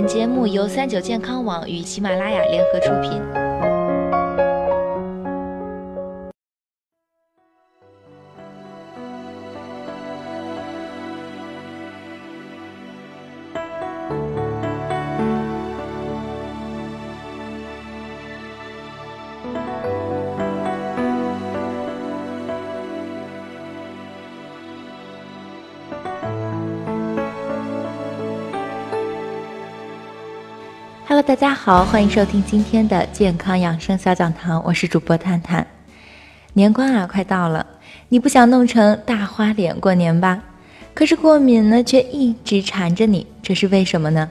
本节目由三九健康网与喜马拉雅联合出品。Hello，大家好，欢迎收听今天的健康养生小讲堂，我是主播探探。年关啊，快到了，你不想弄成大花脸过年吧？可是过敏呢，却一直缠着你，这是为什么呢？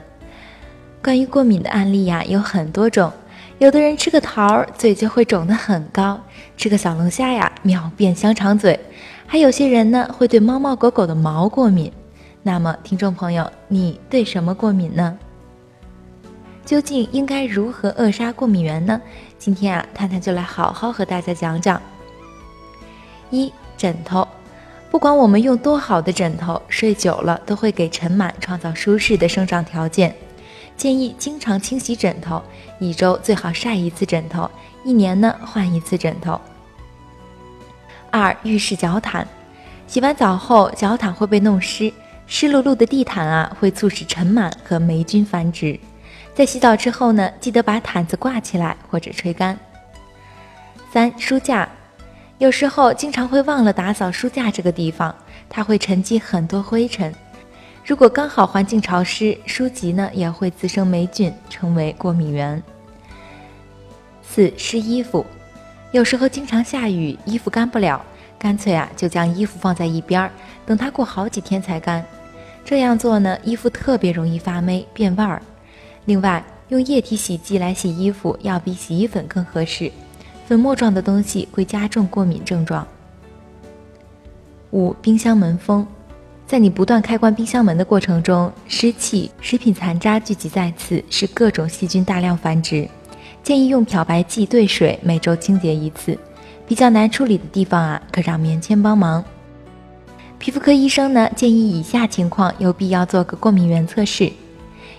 关于过敏的案例呀，有很多种。有的人吃个桃儿，嘴就会肿得很高；吃个小龙虾呀，秒变香肠嘴。还有些人呢，会对猫猫狗狗的毛过敏。那么，听众朋友，你对什么过敏呢？究竟应该如何扼杀过敏源呢？今天啊，探探就来好好和大家讲讲。一枕头，不管我们用多好的枕头，睡久了都会给尘螨创造舒适的生长条件。建议经常清洗枕头，一周最好晒一次枕头，一年呢换一次枕头。二浴室脚毯，洗完澡后脚毯会被弄湿，湿漉漉的地毯啊会促使尘螨和霉菌繁殖。在洗澡之后呢，记得把毯子挂起来或者吹干。三书架，有时候经常会忘了打扫书架这个地方，它会沉积很多灰尘。如果刚好环境潮湿，书籍呢也会滋生霉菌，成为过敏源。四湿衣服，有时候经常下雨，衣服干不了，干脆啊就将衣服放在一边儿，等它过好几天才干。这样做呢，衣服特别容易发霉变味儿。另外，用液体洗剂来洗衣服要比洗衣粉更合适，粉末状的东西会加重过敏症状。五、冰箱门封，在你不断开关冰箱门的过程中，湿气、食品残渣聚集在此，使各种细菌大量繁殖。建议用漂白剂兑水，每周清洁一次。比较难处理的地方啊，可让棉签帮忙。皮肤科医生呢，建议以下情况有必要做个过敏原测试：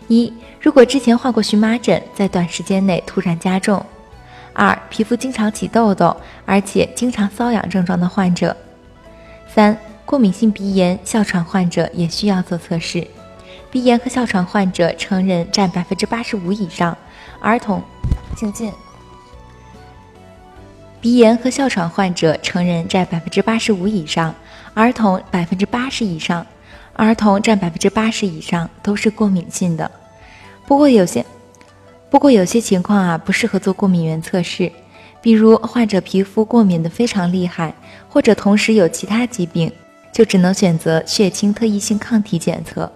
一、如果之前患过荨麻疹，在短时间内突然加重；二、皮肤经常起痘痘，而且经常瘙痒症状的患者；三、过敏性鼻炎、哮喘患者也需要做测试。鼻炎和哮喘患者，成人占百分之八十五以上，儿童，请进。鼻炎和哮喘患者，成人占百分之八十五以上，儿童百分之八十以上，儿童占百分之八十以上都是过敏性的。不过有些，不过有些情况啊不适合做过敏原测试，比如患者皮肤过敏的非常厉害，或者同时有其他疾病，就只能选择血清特异性抗体检测。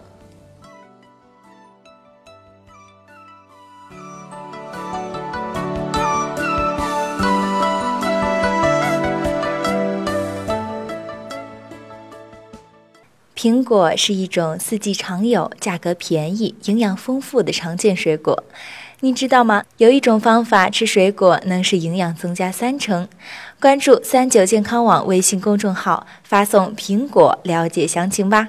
苹果是一种四季常有、价格便宜、营养丰富的常见水果。你知道吗？有一种方法吃水果能使营养增加三成。关注三九健康网微信公众号，发送“苹果”了解详情吧。